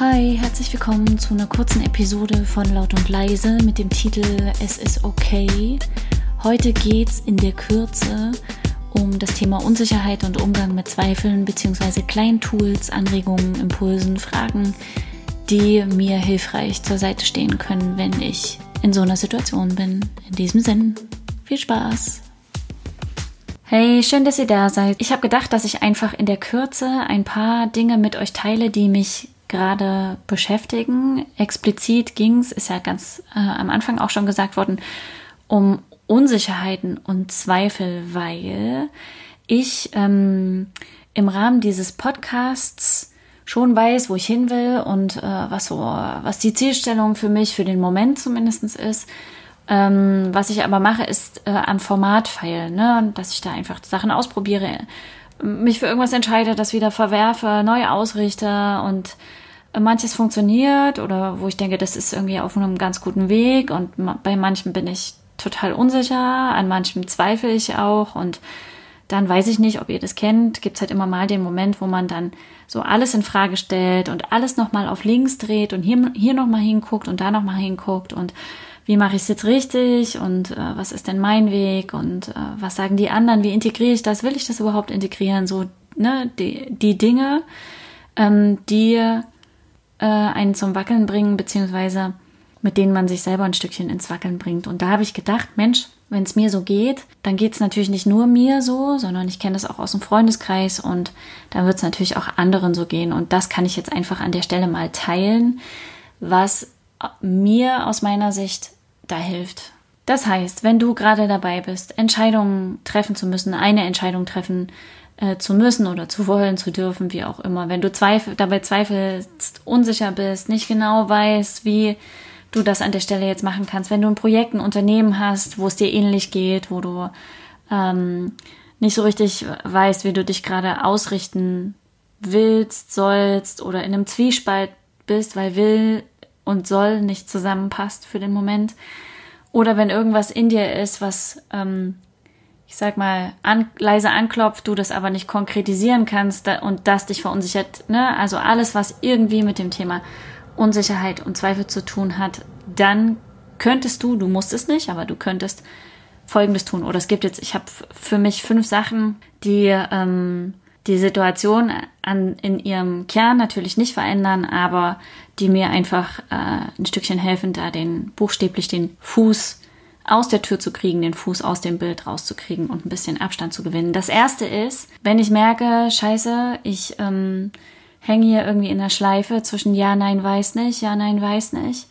Hi, herzlich willkommen zu einer kurzen Episode von Laut und Leise mit dem Titel Es ist okay. Heute geht's in der Kürze um das Thema Unsicherheit und Umgang mit Zweifeln bzw. kleinen Tools, Anregungen, Impulsen, Fragen, die mir hilfreich zur Seite stehen können, wenn ich in so einer Situation bin. In diesem Sinn, viel Spaß! Hey, schön, dass ihr da seid. Ich habe gedacht, dass ich einfach in der Kürze ein paar Dinge mit euch teile, die mich gerade beschäftigen. Explizit ging es, ist ja ganz äh, am Anfang auch schon gesagt worden, um Unsicherheiten und Zweifel, weil ich ähm, im Rahmen dieses Podcasts schon weiß, wo ich hin will und äh, was so, was die Zielstellung für mich, für den Moment zumindestens ist. Ähm, was ich aber mache, ist äh, am Format feilen, ne? dass ich da einfach Sachen ausprobiere, mich für irgendwas entscheide, das wieder verwerfe, neu ausrichte und äh, manches funktioniert oder wo ich denke, das ist irgendwie auf einem ganz guten Weg und bei manchen bin ich total unsicher, an manchem zweifle ich auch und dann weiß ich nicht, ob ihr das kennt, gibt es halt immer mal den Moment, wo man dann so alles in Frage stellt und alles nochmal auf links dreht und hier, hier nochmal hinguckt und da nochmal hinguckt und wie mache ich es jetzt richtig und äh, was ist denn mein Weg und äh, was sagen die anderen, wie integriere ich das, will ich das überhaupt integrieren, so ne, die, die Dinge, ähm, die äh, einen zum Wackeln bringen, beziehungsweise mit denen man sich selber ein Stückchen ins Wackeln bringt. Und da habe ich gedacht, Mensch, wenn es mir so geht, dann geht es natürlich nicht nur mir so, sondern ich kenne das auch aus dem Freundeskreis und dann wird es natürlich auch anderen so gehen. Und das kann ich jetzt einfach an der Stelle mal teilen, was mir aus meiner Sicht da hilft. Das heißt, wenn du gerade dabei bist, Entscheidungen treffen zu müssen, eine Entscheidung treffen äh, zu müssen oder zu wollen, zu dürfen, wie auch immer, wenn du zweifel, dabei zweifelst, unsicher bist, nicht genau weißt, wie du das an der Stelle jetzt machen kannst, wenn du ein Projekt, ein Unternehmen hast, wo es dir ähnlich geht, wo du ähm, nicht so richtig weißt, wie du dich gerade ausrichten willst, sollst oder in einem Zwiespalt bist, weil will und soll nicht zusammenpasst für den Moment. Oder wenn irgendwas in dir ist, was, ähm, ich sag mal, an, leise anklopft, du das aber nicht konkretisieren kannst da, und das dich verunsichert. Ne? Also alles, was irgendwie mit dem Thema Unsicherheit und Zweifel zu tun hat, dann könntest du, du musst es nicht, aber du könntest Folgendes tun. Oder es gibt jetzt, ich habe für mich fünf Sachen, die ähm, die Situation an, in ihrem Kern natürlich nicht verändern, aber die mir einfach äh, ein Stückchen helfen, da den buchstäblich den Fuß aus der Tür zu kriegen, den Fuß aus dem Bild rauszukriegen und ein bisschen Abstand zu gewinnen. Das erste ist, wenn ich merke, scheiße, ich ähm, hänge hier irgendwie in der Schleife zwischen Ja, Nein, weiß nicht, Ja, Nein, weiß nicht,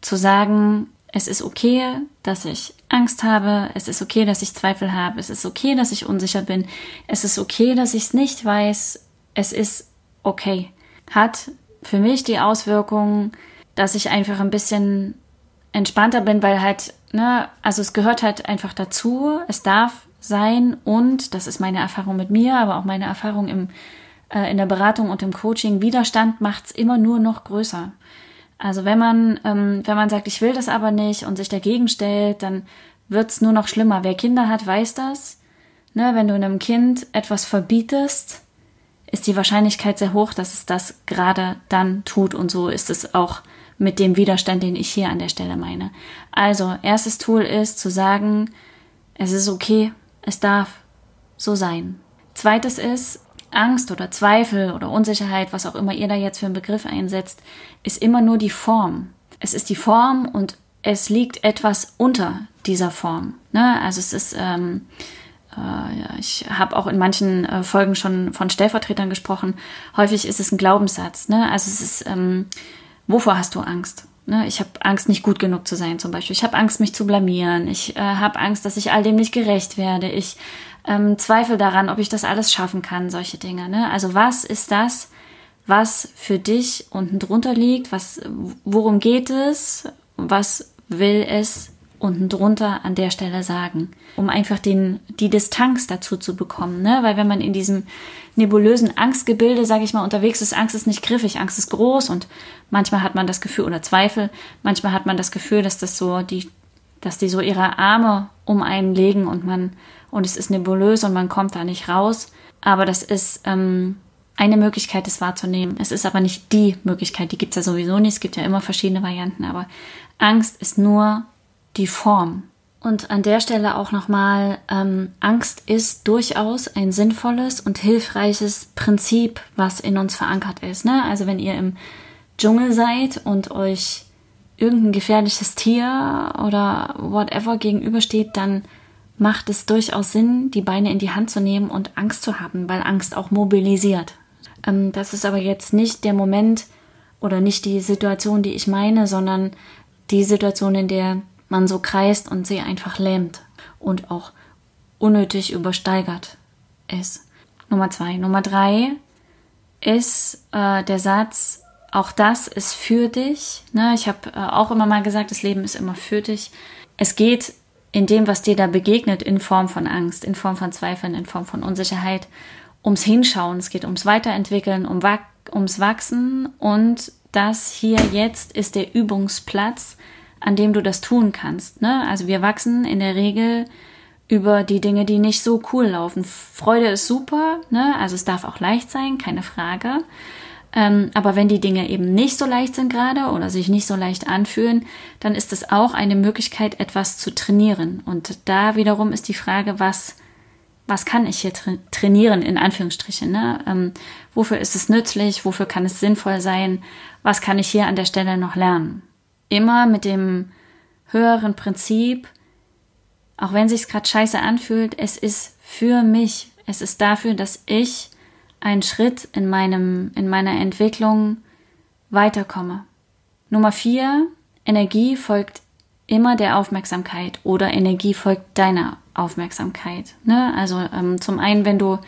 zu sagen, es ist okay, dass ich Angst habe, es ist okay, dass ich Zweifel habe, es ist okay, dass ich unsicher bin, es ist okay, dass ich es nicht weiß, es ist okay. Hat für mich die Auswirkung, dass ich einfach ein bisschen entspannter bin, weil halt, ne, also es gehört halt einfach dazu, es darf sein und, das ist meine Erfahrung mit mir, aber auch meine Erfahrung im, äh, in der Beratung und im Coaching, Widerstand macht's immer nur noch größer. Also wenn man, ähm, wenn man sagt, ich will das aber nicht und sich dagegen stellt, dann wird's nur noch schlimmer. Wer Kinder hat, weiß das. Ne, wenn du einem Kind etwas verbietest, ist die Wahrscheinlichkeit sehr hoch, dass es das gerade dann tut. Und so ist es auch mit dem Widerstand, den ich hier an der Stelle meine. Also, erstes Tool ist zu sagen, es ist okay, es darf so sein. Zweites ist, Angst oder Zweifel oder Unsicherheit, was auch immer ihr da jetzt für einen Begriff einsetzt, ist immer nur die Form. Es ist die Form und es liegt etwas unter dieser Form. Ne? Also es ist, ähm, äh, ich habe auch in manchen äh, Folgen schon von Stellvertretern gesprochen. Häufig ist es ein Glaubenssatz. Ne? Also es ist, ähm, wovor hast du Angst? Ne? Ich habe Angst, nicht gut genug zu sein, zum Beispiel. Ich habe Angst, mich zu blamieren. Ich äh, habe Angst, dass ich all dem nicht gerecht werde. Ich ähm, zweifle daran, ob ich das alles schaffen kann, solche Dinge. Ne? Also was ist das, was für dich unten drunter liegt? Was, worum geht es? Was will es unten drunter an der Stelle sagen, um einfach den, die Distanz dazu zu bekommen, ne? Weil wenn man in diesem nebulösen Angstgebilde, sage ich mal, unterwegs ist, Angst ist nicht griffig, Angst ist groß und manchmal hat man das Gefühl oder Zweifel, manchmal hat man das Gefühl, dass das so die, dass die so ihre Arme um einen legen und man und es ist nebulös und man kommt da nicht raus. Aber das ist ähm, eine Möglichkeit, es wahrzunehmen. Es ist aber nicht die Möglichkeit, die gibt es ja sowieso nicht. Es gibt ja immer verschiedene Varianten, aber Angst ist nur die Form. Und an der Stelle auch nochmal, ähm, Angst ist durchaus ein sinnvolles und hilfreiches Prinzip, was in uns verankert ist. Ne? Also wenn ihr im Dschungel seid und euch irgendein gefährliches Tier oder whatever gegenübersteht, dann macht es durchaus Sinn, die Beine in die Hand zu nehmen und Angst zu haben, weil Angst auch mobilisiert. Ähm, das ist aber jetzt nicht der Moment oder nicht die Situation, die ich meine, sondern die Situation, in der man so kreist und sie einfach lähmt und auch unnötig übersteigert ist. Nummer zwei. Nummer drei ist äh, der Satz, auch das ist für dich. Ne? Ich habe äh, auch immer mal gesagt, das Leben ist immer für dich. Es geht in dem, was dir da begegnet, in Form von Angst, in Form von Zweifeln, in Form von Unsicherheit, ums Hinschauen. Es geht ums Weiterentwickeln, um, ums Wachsen und das hier jetzt ist der Übungsplatz, an dem du das tun kannst. Ne? Also wir wachsen in der Regel über die Dinge, die nicht so cool laufen. Freude ist super, ne? also es darf auch leicht sein, keine Frage. Ähm, aber wenn die Dinge eben nicht so leicht sind gerade oder sich nicht so leicht anfühlen, dann ist es auch eine Möglichkeit, etwas zu trainieren. Und da wiederum ist die Frage, was, was kann ich hier tra trainieren, in Anführungsstrichen? Ne? Ähm, wofür ist es nützlich? Wofür kann es sinnvoll sein? Was kann ich hier an der Stelle noch lernen? immer mit dem höheren Prinzip, auch wenn sich's gerade scheiße anfühlt, es ist für mich, es ist dafür, dass ich einen Schritt in meinem, in meiner Entwicklung weiterkomme. Nummer vier, Energie folgt immer der Aufmerksamkeit oder Energie folgt deiner Aufmerksamkeit. Ne? Also ähm, zum einen, wenn du,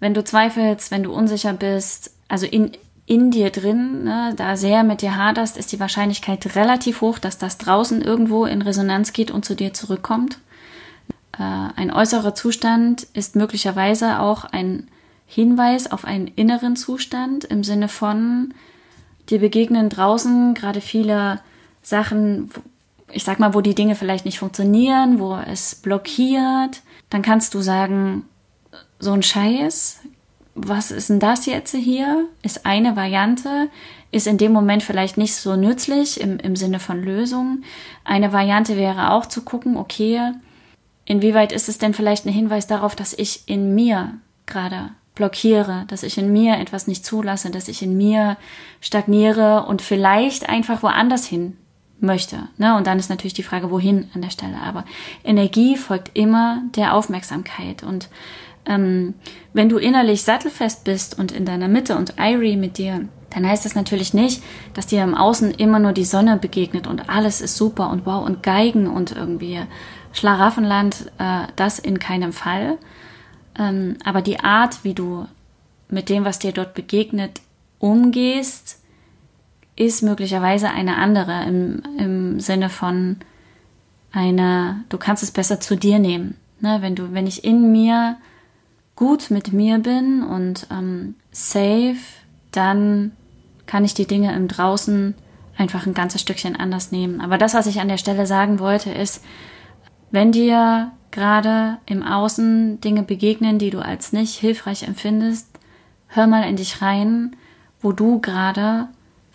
wenn du zweifelst, wenn du unsicher bist, also in, in dir drin, ne, da sehr mit dir haderst, ist die Wahrscheinlichkeit relativ hoch, dass das draußen irgendwo in Resonanz geht und zu dir zurückkommt. Äh, ein äußerer Zustand ist möglicherweise auch ein Hinweis auf einen inneren Zustand im Sinne von, dir begegnen draußen gerade viele Sachen, ich sag mal, wo die Dinge vielleicht nicht funktionieren, wo es blockiert. Dann kannst du sagen, so ein Scheiß, was ist denn das jetzt hier? Ist eine Variante, ist in dem Moment vielleicht nicht so nützlich im, im Sinne von Lösung. Eine Variante wäre auch zu gucken, okay, inwieweit ist es denn vielleicht ein Hinweis darauf, dass ich in mir gerade blockiere, dass ich in mir etwas nicht zulasse, dass ich in mir stagniere und vielleicht einfach woanders hin möchte. Ne? Und dann ist natürlich die Frage, wohin an der Stelle. Aber Energie folgt immer der Aufmerksamkeit. Und ähm, wenn du innerlich sattelfest bist und in deiner Mitte und Irie mit dir, dann heißt das natürlich nicht, dass dir im Außen immer nur die Sonne begegnet und alles ist super und wow und Geigen und irgendwie Schlaraffenland, äh, das in keinem Fall. Ähm, aber die Art, wie du mit dem, was dir dort begegnet, umgehst, ist möglicherweise eine andere im, im Sinne von eine, du kannst es besser zu dir nehmen. Ne? Wenn du, wenn ich in mir gut mit mir bin und ähm, safe, dann kann ich die Dinge im Draußen einfach ein ganzes Stückchen anders nehmen. Aber das, was ich an der Stelle sagen wollte, ist, wenn dir gerade im Außen Dinge begegnen, die du als nicht hilfreich empfindest, hör mal in dich rein, wo du gerade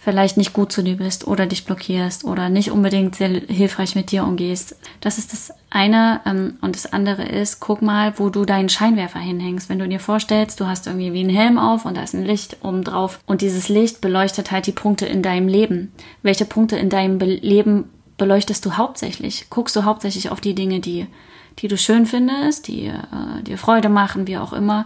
vielleicht nicht gut zu dir bist oder dich blockierst oder nicht unbedingt sehr hilfreich mit dir umgehst. Das ist das eine. Ähm, und das andere ist, guck mal, wo du deinen Scheinwerfer hinhängst. Wenn du dir vorstellst, du hast irgendwie wie einen Helm auf und da ist ein Licht oben drauf und dieses Licht beleuchtet halt die Punkte in deinem Leben. Welche Punkte in deinem Be Leben beleuchtest du hauptsächlich? Guckst du hauptsächlich auf die Dinge, die, die du schön findest, die äh, dir Freude machen, wie auch immer?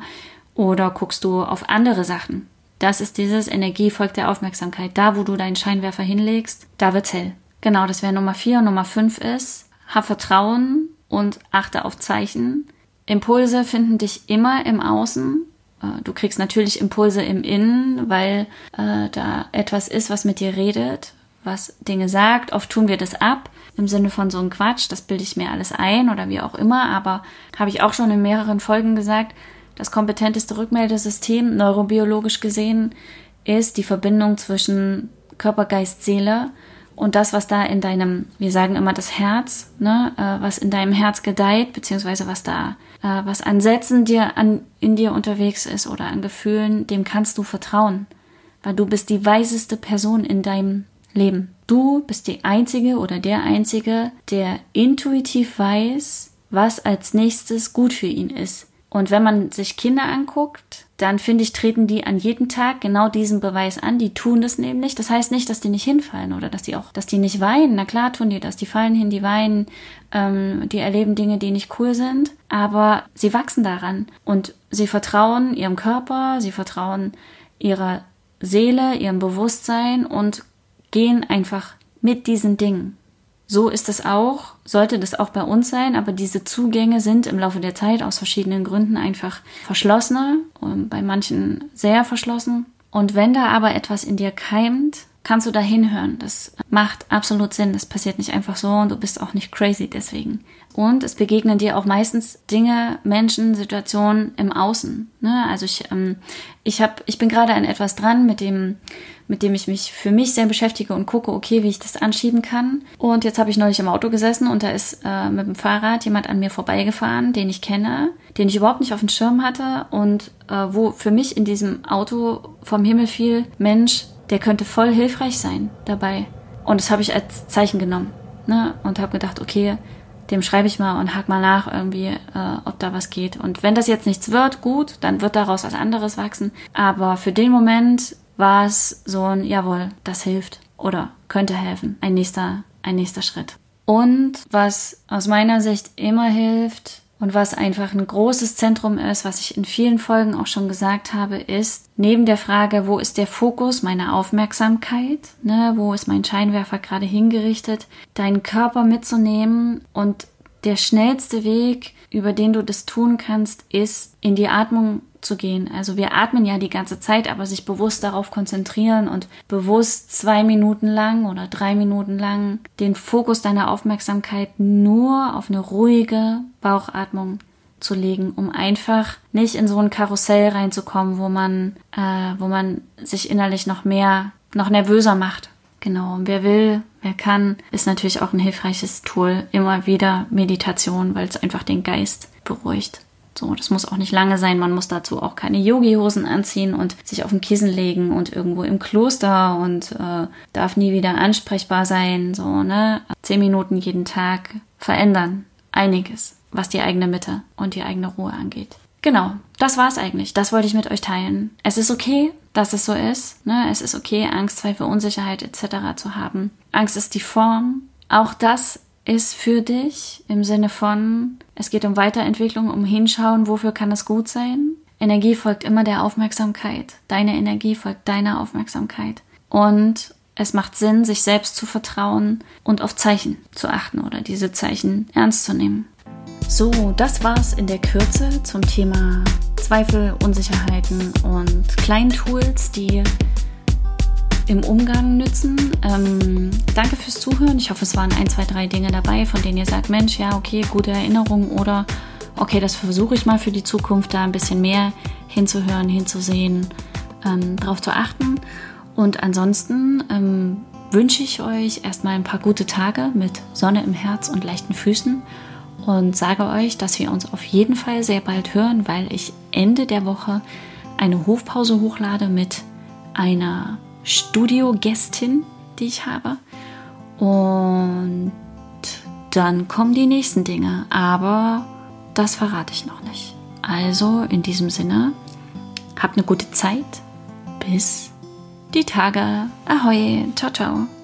Oder guckst du auf andere Sachen? Das ist dieses Energie folgt der Aufmerksamkeit. Da, wo du deinen Scheinwerfer hinlegst, da wird's hell. Genau, das wäre Nummer vier. Nummer fünf ist, hab Vertrauen und achte auf Zeichen. Impulse finden dich immer im Außen. Äh, du kriegst natürlich Impulse im Innen, weil äh, da etwas ist, was mit dir redet, was Dinge sagt. Oft tun wir das ab im Sinne von so einem Quatsch, das bilde ich mir alles ein oder wie auch immer. Aber habe ich auch schon in mehreren Folgen gesagt, das kompetenteste Rückmeldesystem, neurobiologisch gesehen, ist die Verbindung zwischen Körper, Geist, Seele und das, was da in deinem, wir sagen immer das Herz, ne, äh, was in deinem Herz gedeiht, beziehungsweise was da, äh, was an Sätzen dir an, in dir unterwegs ist oder an Gefühlen, dem kannst du vertrauen. Weil du bist die weiseste Person in deinem Leben. Du bist die Einzige oder der Einzige, der intuitiv weiß, was als nächstes gut für ihn ist. Und wenn man sich Kinder anguckt, dann finde ich, treten die an jedem Tag genau diesen Beweis an. Die tun das nämlich. Das heißt nicht, dass die nicht hinfallen oder dass die auch, dass die nicht weinen. Na klar tun die das. Die fallen hin, die weinen, ähm, die erleben Dinge, die nicht cool sind. Aber sie wachsen daran und sie vertrauen ihrem Körper, sie vertrauen ihrer Seele, ihrem Bewusstsein und gehen einfach mit diesen Dingen. So ist es auch, sollte das auch bei uns sein, aber diese Zugänge sind im Laufe der Zeit aus verschiedenen Gründen einfach verschlossener, bei manchen sehr verschlossen. Und wenn da aber etwas in dir keimt, kannst du da hinhören. Das macht absolut Sinn. Das passiert nicht einfach so und du bist auch nicht crazy deswegen. Und es begegnen dir auch meistens Dinge, Menschen, Situationen im Außen. Ne? Also ich, ähm, ich habe, ich bin gerade an etwas dran, mit dem, mit dem ich mich für mich sehr beschäftige und gucke, okay, wie ich das anschieben kann. Und jetzt habe ich neulich im Auto gesessen und da ist äh, mit dem Fahrrad jemand an mir vorbeigefahren, den ich kenne, den ich überhaupt nicht auf dem Schirm hatte und äh, wo für mich in diesem Auto vom Himmel fiel, Mensch, der könnte voll hilfreich sein dabei. Und das habe ich als Zeichen genommen. Ne? Und habe gedacht, okay, dem schreibe ich mal und hack mal nach irgendwie, äh, ob da was geht. Und wenn das jetzt nichts wird, gut, dann wird daraus was anderes wachsen. Aber für den Moment war es so ein, jawohl, das hilft oder könnte helfen. Ein nächster, ein nächster Schritt. Und was aus meiner Sicht immer hilft, und was einfach ein großes Zentrum ist, was ich in vielen Folgen auch schon gesagt habe, ist neben der Frage, wo ist der Fokus meiner Aufmerksamkeit, ne, wo ist mein Scheinwerfer gerade hingerichtet, deinen Körper mitzunehmen und der schnellste Weg, über den du das tun kannst, ist in die Atmung zu gehen. Also wir atmen ja die ganze Zeit, aber sich bewusst darauf konzentrieren und bewusst zwei Minuten lang oder drei Minuten lang den Fokus deiner Aufmerksamkeit nur auf eine ruhige Bauchatmung zu legen, um einfach nicht in so ein Karussell reinzukommen, wo man, äh, wo man sich innerlich noch mehr, noch nervöser macht. Genau. Und wer will, wer kann, ist natürlich auch ein hilfreiches Tool. Immer wieder Meditation, weil es einfach den Geist beruhigt. So, das muss auch nicht lange sein. Man muss dazu auch keine Yogi-Hosen anziehen und sich auf den Kissen legen und irgendwo im Kloster und äh, darf nie wieder ansprechbar sein. So, ne? Zehn Minuten jeden Tag verändern. Einiges, was die eigene Mitte und die eigene Ruhe angeht. Genau, das war's eigentlich. Das wollte ich mit euch teilen. Es ist okay, dass es so ist. Ne? Es ist okay, Angst, Zweifel, Unsicherheit etc. zu haben. Angst ist die Form. Auch das ist für dich im Sinne von, es geht um Weiterentwicklung, um Hinschauen, wofür kann es gut sein. Energie folgt immer der Aufmerksamkeit. Deine Energie folgt deiner Aufmerksamkeit. Und es macht Sinn, sich selbst zu vertrauen und auf Zeichen zu achten oder diese Zeichen ernst zu nehmen. So, das war's in der Kürze zum Thema Zweifel, Unsicherheiten und kleinen Tools, die im Umgang nützen. Ähm, danke fürs Zuhören. Ich hoffe, es waren ein, zwei, drei Dinge dabei, von denen ihr sagt, Mensch, ja, okay, gute Erinnerung oder okay, das versuche ich mal für die Zukunft, da ein bisschen mehr hinzuhören, hinzusehen, ähm, darauf zu achten. Und ansonsten ähm, wünsche ich euch erstmal ein paar gute Tage mit Sonne im Herz und leichten Füßen und sage euch, dass wir uns auf jeden Fall sehr bald hören, weil ich Ende der Woche eine Hofpause hochlade mit einer Studiogästin, die ich habe. Und dann kommen die nächsten Dinge, aber das verrate ich noch nicht. Also in diesem Sinne, habt eine gute Zeit. Bis die Tage. Ahoi. Ciao, ciao.